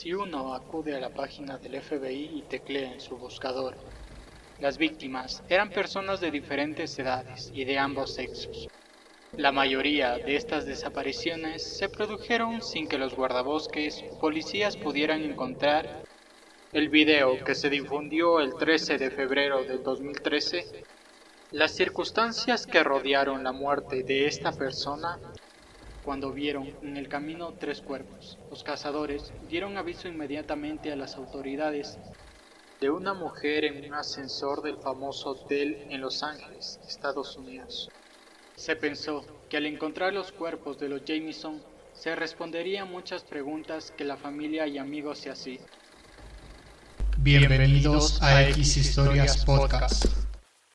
Si uno acude a la página del FBI y teclea en su buscador, las víctimas eran personas de diferentes edades y de ambos sexos. La mayoría de estas desapariciones se produjeron sin que los guardabosques o policías pudieran encontrar el video que se difundió el 13 de febrero de 2013. Las circunstancias que rodearon la muerte de esta persona cuando vieron en el camino tres cuerpos. Los cazadores dieron aviso inmediatamente a las autoridades de una mujer en un ascensor del famoso hotel en Los Ángeles, Estados Unidos. Se pensó que al encontrar los cuerpos de los Jameson se responderían muchas preguntas que la familia y amigos se hacían. Bienvenidos a X Historias Podcast.